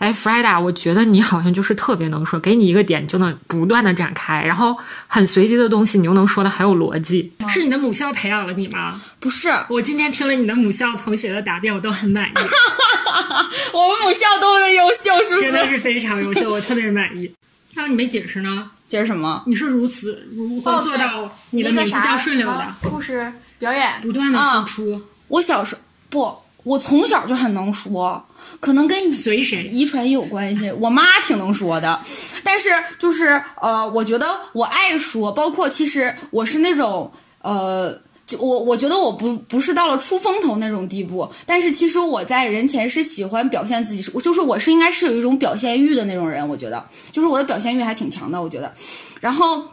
哎 f r e d a 我觉得你好像就是特别能说，给你一个点就能不断的展开，然后很随机的东西你又能说的很有逻辑。是你的母校培养了你吗？不是，我今天听了你的母校同学的答辩，我都很满意。我们母校都很优秀，是不是？真的是非常优秀，我特别满意。还有你没解释呢？解释什么？你是如此如何做到你的每次叫顺溜的？故事表演不断的输出。我小时候不，我从小就很能说，可能跟随谁遗传也有关系。我妈挺能说的，但是就是呃，我觉得我爱说，包括其实我是那种呃。我我觉得我不不是到了出风头那种地步，但是其实我在人前是喜欢表现自己，是就是我是应该是有一种表现欲的那种人，我觉得就是我的表现欲还挺强的，我觉得。然后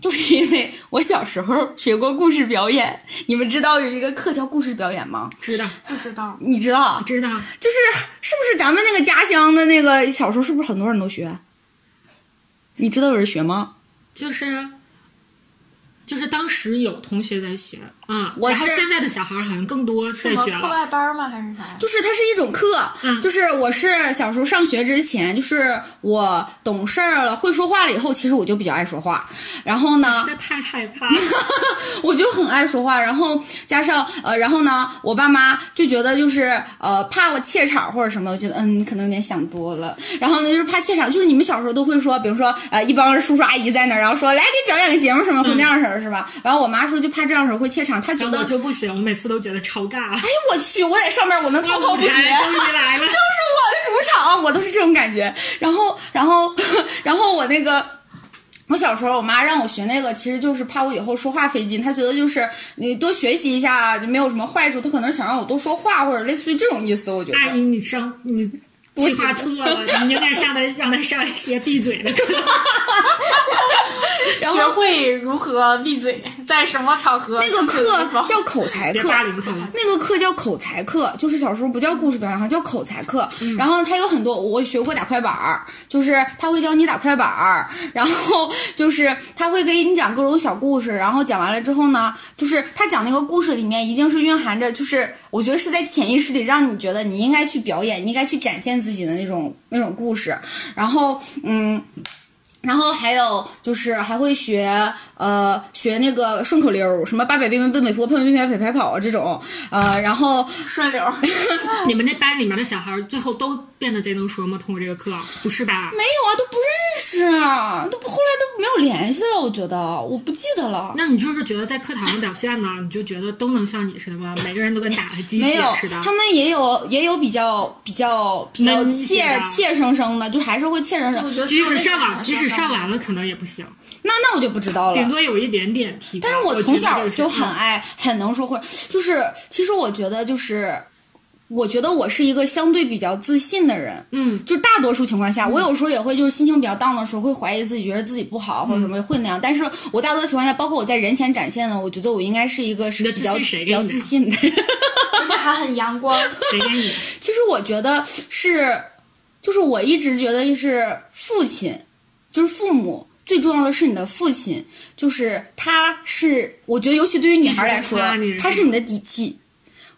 就是因为我小时候学过故事表演，你们知道有一个课叫故事表演吗？知道，不知道？你知道？知道。就是是不是咱们那个家乡的那个小时候是不是很多人都学？你知道有人学吗？就是。就是当时有同学在学，嗯，我是现在的小孩好像更多在学。课外班吗？还是啥？就是它是一种课，嗯，就是我是小时候上学之前，就是我懂事儿了，会说话了以后，其实我就比较爱说话。然后呢？太害怕。我就很爱说话，然后加上呃，然后呢，我爸妈就觉得就是呃，怕我怯场或者什么，我觉得嗯，你可能有点想多了。然后呢，就是怕怯场，就是你们小时候都会说，比如说呃，一帮叔叔阿姨在那儿，然后说来给表演个节目什么，会那样式儿。是吧？然后我妈说，就怕这样式儿会怯场，她觉得我就不行，我每次都觉得超尬。哎呦我去！我在上面我能滔滔不绝，就是我的主场，我都是这种感觉。然后，然后，然后我那个，我小时候我妈让我学那个，其实就是怕我以后说话费劲。她觉得就是你多学习一下就没有什么坏处，她可能想让我多说话或者类似于这种意思。我觉得阿姨，你生你。计划错了，你应该上他让他上一些闭嘴的课，学会如何闭嘴，在什么场合？那个课叫口才课，那个课叫口才课，就是小时候不叫故事表演，哈，叫口才课。然后他有很多，我学过打快板儿，就是他会教你打快板儿，然后就是他会给你讲各种小故事，然后讲完了之后呢，就是他讲那个故事里面一定是蕴含着，就是我觉得是在潜意识里让你觉得你应该去表演，你应该去展现。自己的那种那种故事，然后嗯，然后还有就是还会学呃学那个顺口溜，什么八百兵奔北坡，奔奔奔北北跑啊这种呃，然后 顺溜。你们那班里面的小孩最后都变得贼能说吗？通过这个课？不是吧？没有啊，都不认识，都不后来都没有联系了。我觉得我不记得了。那你就是觉得在课堂上表现呢，你就觉得都能像你似的吗？每个人都跟打了鸡血似的。他们也有也有比较比较比较怯怯生生的，就还是会怯生生。即使上完，即使上完了，可能也不行。那那我就不知道了。顶多有一点点提高。但是我从小就很爱很能说，或者就是其实我觉得就是。我觉得我是一个相对比较自信的人，嗯，就大多数情况下，我有时候也会就是心情比较 down 的时候，会怀疑自己，觉得自己不好或者什么会那样。但是我大多情况下，包括我在人前展现的，我觉得我应该是一个是比较比较自信的，而且还很阳光。谁给你？其实我觉得是，就是我一直觉得就是父亲，就是父母最重要的是你的父亲，就是他是我觉得尤其对于女孩来说，他是你的底气。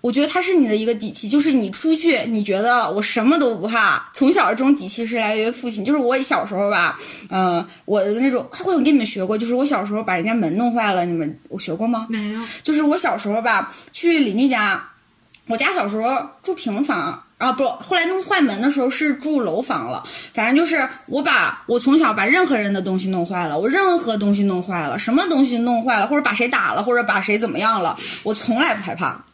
我觉得他是你的一个底气，就是你出去，你觉得我什么都不怕。从小这种底气是来源于父亲，就是我小时候吧，嗯，我的那种，我有给你们学过，就是我小时候把人家门弄坏了，你们我学过吗？没有。就是我小时候吧，去邻居家，我家小时候住平房啊，不，后来弄坏门的时候是住楼房了。反正就是我把我从小把任何人的东西弄坏了，我任何东西弄坏了，什么东西弄坏了，或者把谁打了，或者把谁怎么样了，我从来不害怕。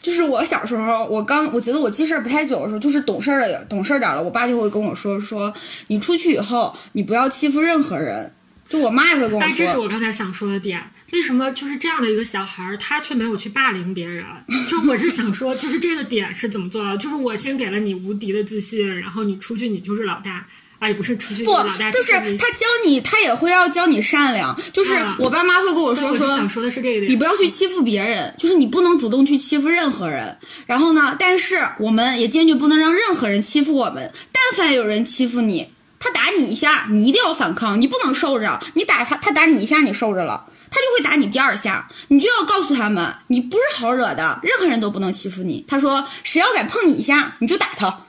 就是我小时候，我刚我觉得我记事儿不太久的时候，就是懂事儿了，懂事儿点儿了，我爸就会跟我说说，你出去以后，你不要欺负任何人。就我妈也会跟我说。哎，这是我刚才想说的点，为什么就是这样的一个小孩儿，他却没有去霸凌别人？就我是想说，就是这个点是怎么做到？就是我先给了你无敌的自信，然后你出去你就是老大。啊，也不是出去不，就是他教你，他也会要教你善良。就是我爸妈会跟我说说，想说的是这个，你不要去欺负别人，就是你不能主动去欺负任何人。然后呢，但是我们也坚决不能让任何人欺负我们。但凡有人欺负你，他打你一下，你一定要反抗，你不能受着。你打他，他打你一下，你受着了，他就会打你第二下，你就要告诉他们，你不是好惹的，任何人都不能欺负你。他说，谁要敢碰你一下，你就打他，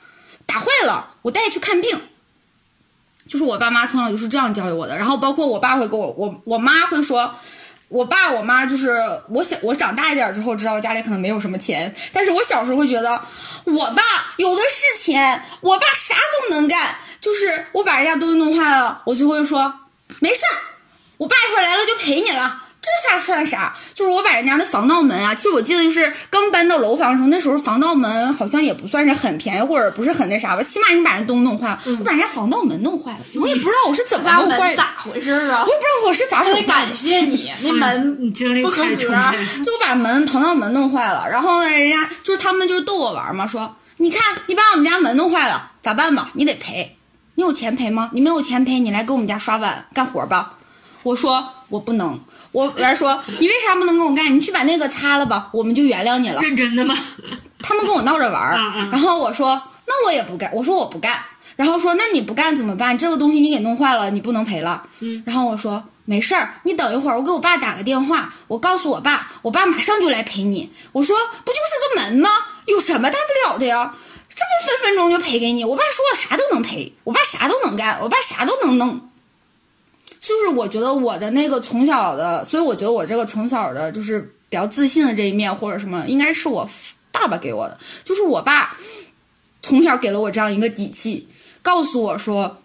打坏了，我带去看病。就是我爸妈从小就是这样教育我的，然后包括我爸会跟我，我我妈会说，我爸我妈就是我小我长大一点之后知道家里可能没有什么钱，但是我小时候会觉得我爸有的是钱，我爸啥都能干，就是我把人家东西弄坏了，我就会说没事儿，我爸一会儿来了就赔你了。这啥算啥？就是我把人家的防盗门啊，其实我记得就是刚搬到楼房的时候，那时候防盗门好像也不算是很便宜，或者不是很那啥吧。起码你把人东西弄坏了，我把人家防盗门弄坏了，我也不知道我是怎么弄坏，咋回事啊？我也不知道我是咋得感谢你，那门你经历不合格，就我把门防盗门弄坏了，然后呢，人家就是他们就是逗我玩嘛，说你看你把我们家门弄坏了，咋办吧？你得赔，你有钱赔吗？你没有钱赔，你来给我们家刷碗干活吧。我说我不能。我来说，你为啥不能跟我干？你去把那个擦了吧，我们就原谅你了。认真的吗？他们跟我闹着玩儿，然后我说那我也不干，我说我不干，然后说那你不干怎么办？这个东西你给弄坏了，你不能赔了。嗯，然后我说没事儿，你等一会儿，我给我爸打个电话，我告诉我爸，我爸马上就来赔你。我说不就是个门吗？有什么大不了的呀？这不分分钟就赔给你。我爸说了啥都能赔，我爸啥都能干，我爸啥都能弄。就是我觉得我的那个从小的，所以我觉得我这个从小的，就是比较自信的这一面或者什么，应该是我爸爸给我的。就是我爸从小给了我这样一个底气，告诉我说，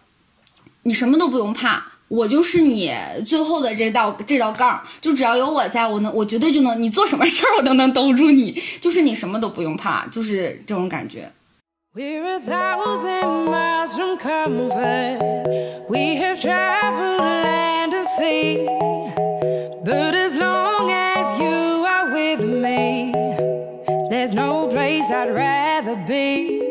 你什么都不用怕，我就是你最后的这道这道杠，就只要有我在，我能我绝对就能，你做什么事儿我都能兜住你，就是你什么都不用怕，就是这种感觉。We're a thousand miles from comfort. We have traveled land and sea. But as long as you are with me, there's no place I'd rather be.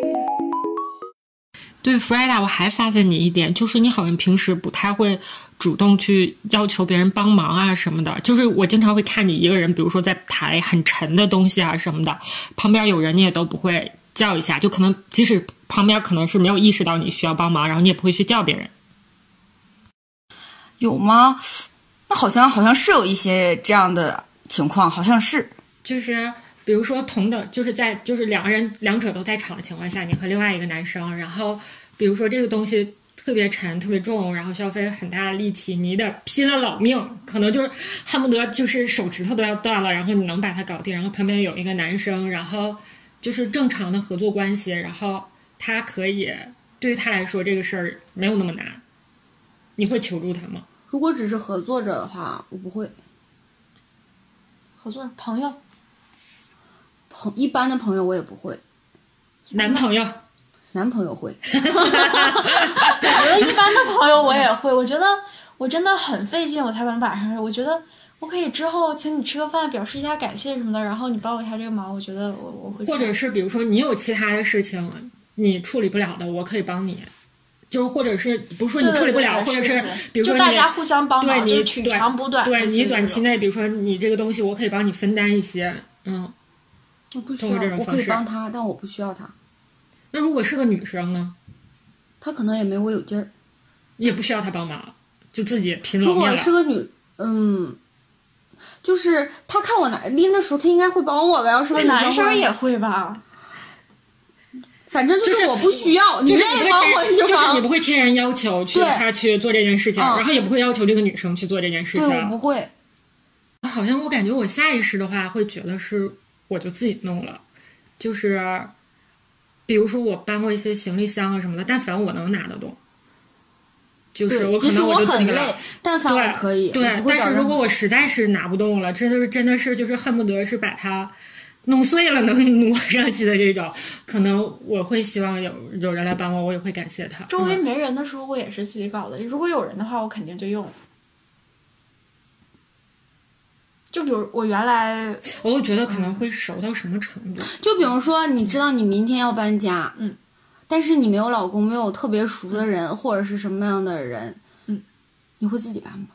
对 f r e d a 我还发现你一点，就是你好像平时不太会主动去要求别人帮忙啊什么的。就是我经常会看你一个人，比如说在抬很沉的东西啊什么的，旁边有人你也都不会叫一下，就可能即使旁边可能是没有意识到你需要帮忙，然后你也不会去叫别人。有吗？那好像好像是有一些这样的情况，好像是。就是比如说同等，就是在就是两个人两者都在场的情况下，你和另外一个男生，然后比如说这个东西特别沉、特别重，然后消费很大的力气，你得拼了老命，可能就是恨不得就是手指头都要断了，然后你能把它搞定。然后旁边有一个男生，然后。就是正常的合作关系，然后他可以对于他来说这个事儿没有那么难。你会求助他吗？如果只是合作者的话，我不会。合作朋友，朋一般的朋友我也不会。男朋友，男朋友会。我觉得一般的朋友我也会。我觉得我真的很费劲，我才能把上。我觉得。我可以之后请你吃个饭，表示一下感谢什么的，然后你帮我一下这个忙，我觉得我我会。或者是比如说你有其他的事情你处理不了的，我可以帮你，就是或者是不是说你处理不了，或者是比如说大家互相帮忙，对你取长补短。对你短期内，比如说你这个东西，我可以帮你分担一些，嗯。我不需要，我可以帮他，但我不需要他。那如果是个女生呢？她可能也没我有劲儿，也不需要他帮忙，就自己拼了如果是个女，嗯。就是他看我拿拎的时候，他应该会帮我吧？要是个男生也会吧。反正就是我不需要，你愿意帮我就帮。你不会天然要求去他去做这件事情，然后也不会要求这个女生去做这件事情。对，不会。好像我感觉我下意识的话会觉得是我就自己弄了，就是比如说我搬过一些行李箱啊什么的，但凡我能拿得动。就是我可能我很累，但凡我可以。对，但是如果我实在是拿不动了，真的是真的是就是恨不得是把它弄碎了能 挪上去的这种，可能我会希望有有人来帮我，我也会感谢他。周围没人的时候，我也是自己搞的。如果有人的话，我肯定就用。就比如我原来，我觉得可能会熟到什么程度？就比如说，你知道你明天要搬家，嗯，但是你没有老公，没有特别熟的人，或者是什么样的人，嗯，你会自己搬吗？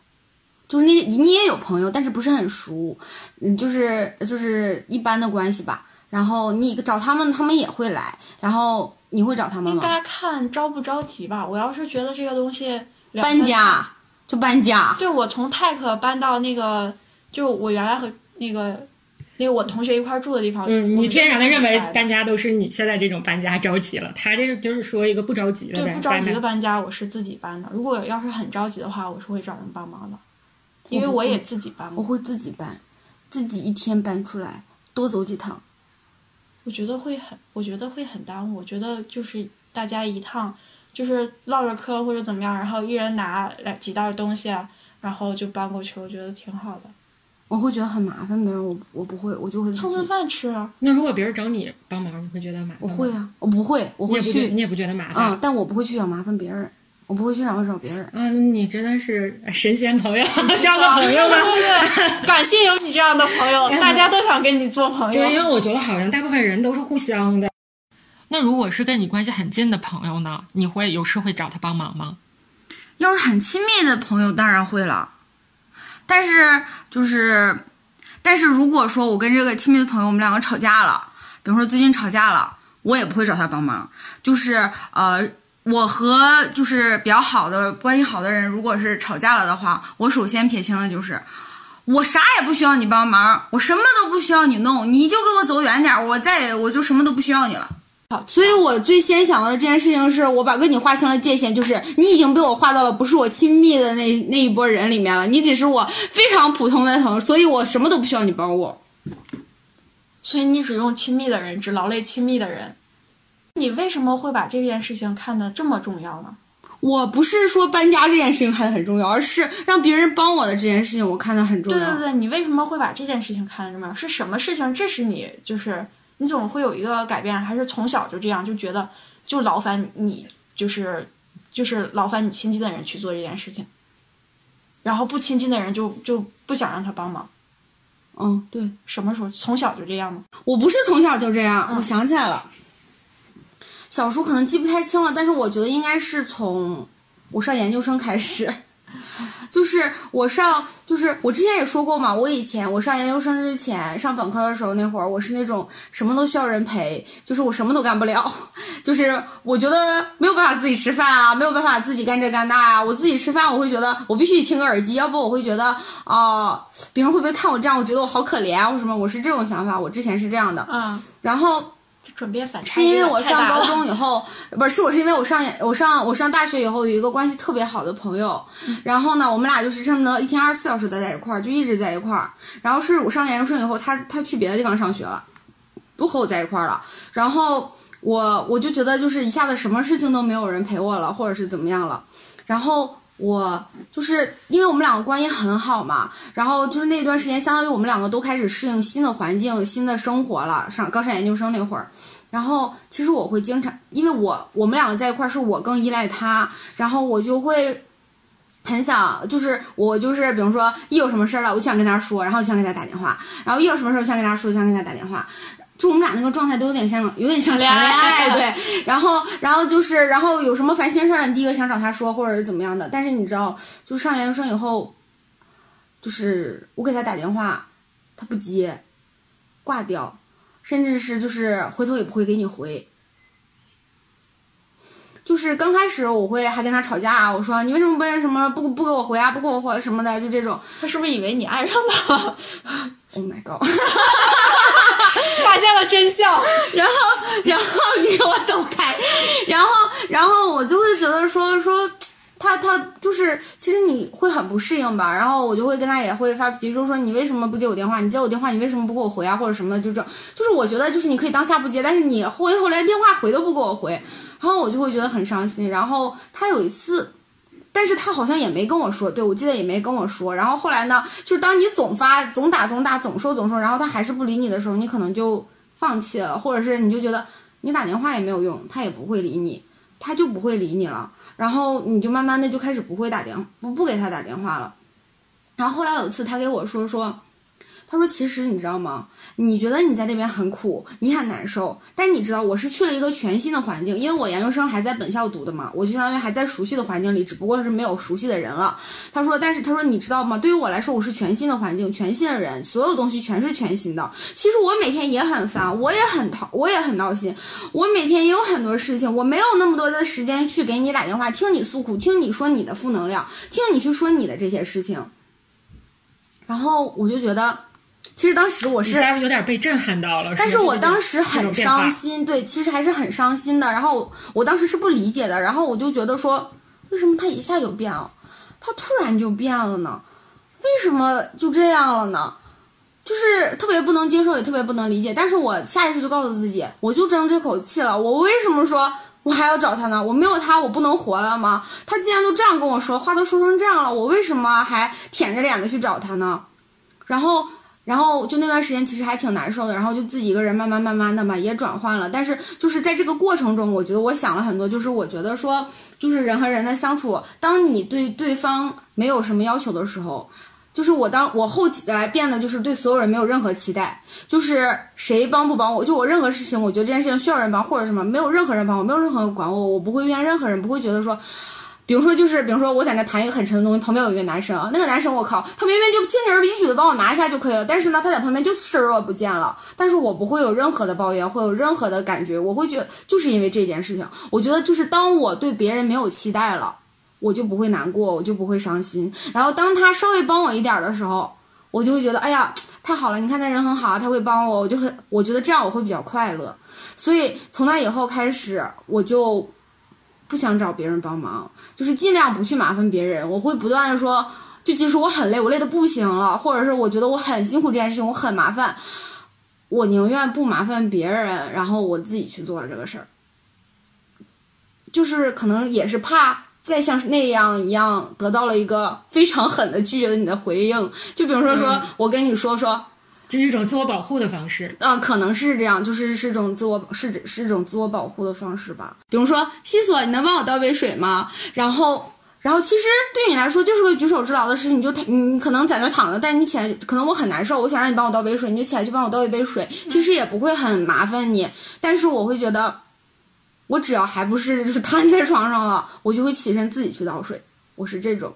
就是你你也有朋友，但是不是很熟，嗯，就是就是一般的关系吧。然后你找他们，他们也会来。然后你会找他们吗？应该看着不着急吧。我要是觉得这个东西搬家就搬家。对，我从泰克搬到那个，就我原来和那个那个我同学一块住的地方。嗯，你天然的认为搬家都是你现在这种搬家着急了，他这个就是说一个不着急的。对，不着急的搬家，我是自己搬的。如果要是很着急的话，我是会找人帮忙的。因为我也自己搬，我会自己搬，自己一天搬出来，多走几趟。我觉得会很，我觉得会很耽误。我觉得就是大家一趟，就是唠着嗑或者怎么样，然后一人拿来几袋东西，然后就搬过去，我觉得挺好的。我会觉得很麻烦，别人我我不会，我就会蹭顿饭吃。啊。那如果别人找你帮忙，你会觉得麻烦？我会啊，我不会，我会去。你也不觉得麻烦？嗯，但我不会去找麻烦别人。我不会去，找找别人。嗯，你真的是神仙朋友，交个朋友吧。感谢有你这样的朋友，大家都想跟你做朋友。对，因为我觉得好像大部分人都是互相的。那如果是跟你关系很近的朋友呢？你会有事会找他帮忙吗？要是很亲密的朋友，当然会了。但是就是，但是如果说我跟这个亲密的朋友，我们两个吵架了，比如说最近吵架了，我也不会找他帮忙。就是呃。我和就是比较好的关系好的人，如果是吵架了的话，我首先撇清的就是，我啥也不需要你帮忙，我什么都不需要你弄，你就给我走远点，我再我就什么都不需要你了。好，所以我最先想到的这件事情是，我把跟你划清了界限，就是你已经被我划到了不是我亲密的那那一波人里面了，你只是我非常普通的朋友，所以我什么都不需要你帮我。所以你只用亲密的人，只劳累亲密的人。你为什么会把这件事情看得这么重要呢？我不是说搬家这件事情看得很重要，而是让别人帮我的这件事情我看得很重要。对对对，你为什么会把这件事情看得这么重要？是什么事情？致使你就是你总会有一个改变，还是从小就这样就觉得就劳烦你，就是就是劳烦你亲近的人去做这件事情，然后不亲近的人就就不想让他帮忙。嗯，对，什么时候从小就这样吗？我不是从小就这样，我想起来了。小时候可能记不太清了，但是我觉得应该是从我上研究生开始，就是我上，就是我之前也说过嘛，我以前我上研究生之前上本科的时候那会儿，我是那种什么都需要人陪，就是我什么都干不了，就是我觉得没有办法自己吃饭啊，没有办法自己干这干那啊，我自己吃饭我会觉得我必须得听个耳机，要不我会觉得啊，别人会不会看我这样，我觉得我好可怜啊，或什么，我是这种想法，我之前是这样的，嗯，然后。转变反差是因为我上高中以后，不是，是我是因为我上我上我上大学以后有一个关系特别好的朋友，然后呢，我们俩就是恨不得一天二十四小时待在一块儿，就一直在一块儿。然后是我上研究生以后，他他去别的地方上学了，不和我在一块儿了。然后我我就觉得就是一下子什么事情都没有人陪我了，或者是怎么样了。然后我就是因为我们两个关系很好嘛，然后就是那段时间，相当于我们两个都开始适应新的环境、新的生活了。上刚上研究生那会儿。然后其实我会经常，因为我我们两个在一块儿，是我更依赖他，然后我就会很想，就是我就是比如说一有什么事儿了，我就想跟他说，然后就想给他打电话，然后一有什么事儿想跟他说，就想跟他打电话，就我们俩那个状态都有点像，有点像谈恋爱，对。然后然后就是，然后有什么烦心事儿，你第一个想找他说，或者是怎么样的。但是你知道，就上研究生以后，就是我给他打电话，他不接，挂掉。甚至是就是回头也不会给你回，就是刚开始我会还跟他吵架，我说你为什么不什么不不给我回啊，不给我回什么的，就这种。他是不是以为你爱上他了？Oh my god！发现了真相，然后然后你给我走开，然后然后我就会觉得说说。他他就是，其实你会很不适应吧，然后我就会跟他也会发脾气，就说你为什么不接我电话？你接我电话，你为什么不给我回啊？或者什么的，就这，就是我觉得就是你可以当下不接，但是你回头连电话回都不给我回，然后我就会觉得很伤心。然后他有一次，但是他好像也没跟我说，对我记得也没跟我说。然后后来呢，就是当你总发总打总打总说总说，然后他还是不理你的时候，你可能就放弃了，或者是你就觉得你打电话也没有用，他也不会理你，他就不会理你了。然后你就慢慢的就开始不会打电话不不给他打电话了，然后后来有一次他给我说说，他说其实你知道吗？你觉得你在那边很苦，你很难受，但你知道我是去了一个全新的环境，因为我研究生还在本校读的嘛，我就相当于还在熟悉的环境里，只不过是没有熟悉的人了。他说，但是他说你知道吗？对于我来说，我是全新的环境，全新的人，所有东西全是全新的。其实我每天也很烦，我也很讨，我也很闹心，我每天也有很多事情，我没有那么多的时间去给你打电话，听你诉苦，听你说你的负能量，听你去说你的这些事情。然后我就觉得。其实当时我是有点被震撼到了，但是我当时很伤心，对，其实还是很伤心的。然后我当时是不理解的，然后我就觉得说，为什么他一下就变了，他突然就变了呢？为什么就这样了呢？就是特别不能接受，也特别不能理解。但是我下意识就告诉自己，我就争这口气了。我为什么说我还要找他呢？我没有他，我不能活了吗？他既然都这样跟我说话，都说成这样了，我为什么还舔着脸的去找他呢？然后。然后就那段时间其实还挺难受的，然后就自己一个人慢慢慢慢的嘛也转换了，但是就是在这个过程中，我觉得我想了很多，就是我觉得说，就是人和人的相处，当你对对方没有什么要求的时候，就是我当我后来变得就是对所有人没有任何期待，就是谁帮不帮我，就我任何事情，我觉得这件事情需要人帮或者什么，没有任何人帮我，没有任何人管我，我不会怨任何人，不会觉得说。比如说，就是比如说，我在那谈一个很沉的东西，旁边有一个男生啊，那个男生我靠，他明明就轻而易举的帮我拿一下就可以了，但是呢，他在旁边就视而不见了。但是我不会有任何的抱怨，会有任何的感觉，我会觉得就是因为这件事情，我觉得就是当我对别人没有期待了，我就不会难过，我就不会伤心。然后当他稍微帮我一点的时候，我就会觉得，哎呀，太好了，你看他人很好，他会帮我，我就很，我觉得这样我会比较快乐。所以从那以后开始，我就。不想找别人帮忙，就是尽量不去麻烦别人。我会不断的说，就即使我很累，我累的不行了，或者是我觉得我很辛苦这件事情，我很麻烦，我宁愿不麻烦别人，然后我自己去做这个事儿。就是可能也是怕再像那样一样得到了一个非常狠的拒绝你的回应。就比如说，说我跟你说说。就是一种自我保护的方式，嗯，可能是这样，就是是种自我是是种自我保护的方式吧。比如说，西索，你能帮我倒杯水吗？然后，然后其实对你来说就是个举手之劳的事情，你就你可能在那躺着，但是你起来，可能我很难受，我想让你帮我倒杯水，你就起来去帮我倒一杯水，其实也不会很麻烦你，但是我会觉得，我只要还不是就是瘫在床上了，我就会起身自己去倒水，我是这种。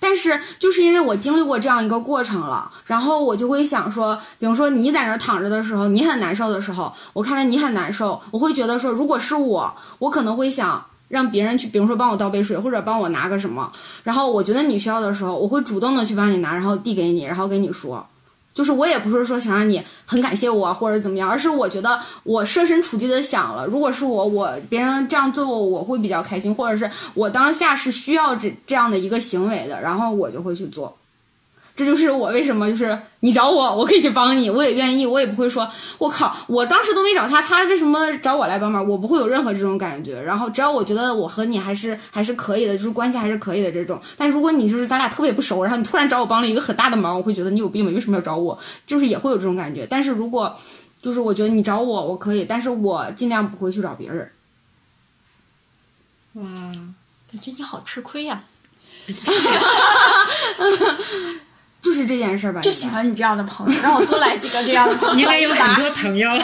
但是就是因为我经历过这样一个过程了，然后我就会想说，比如说你在那躺着的时候，你很难受的时候，我看到你很难受，我会觉得说，如果是我，我可能会想让别人去，比如说帮我倒杯水，或者帮我拿个什么，然后我觉得你需要的时候，我会主动的去帮你拿，然后递给你，然后跟你说。就是我也不是说想让你很感谢我或者怎么样，而是我觉得我设身处地的想了，如果是我，我别人这样对我，我会比较开心，或者是我当下是需要这这样的一个行为的，然后我就会去做。这就是我为什么就是你找我，我可以去帮你，我也愿意，我也不会说，我靠，我当时都没找他，他为什么找我来帮忙？我不会有任何这种感觉。然后只要我觉得我和你还是还是可以的，就是关系还是可以的这种。但如果你就是咱俩特别不熟，然后你突然找我帮了一个很大的忙，我会觉得你有病吧？为什么要找我？就是也会有这种感觉。但是如果就是我觉得你找我，我可以，但是我尽量不会去找别人。哇，感觉你好吃亏呀。就是这件事儿吧，就喜欢你这样的朋友，让我多来几个这样的朋友。应该有很多朋友。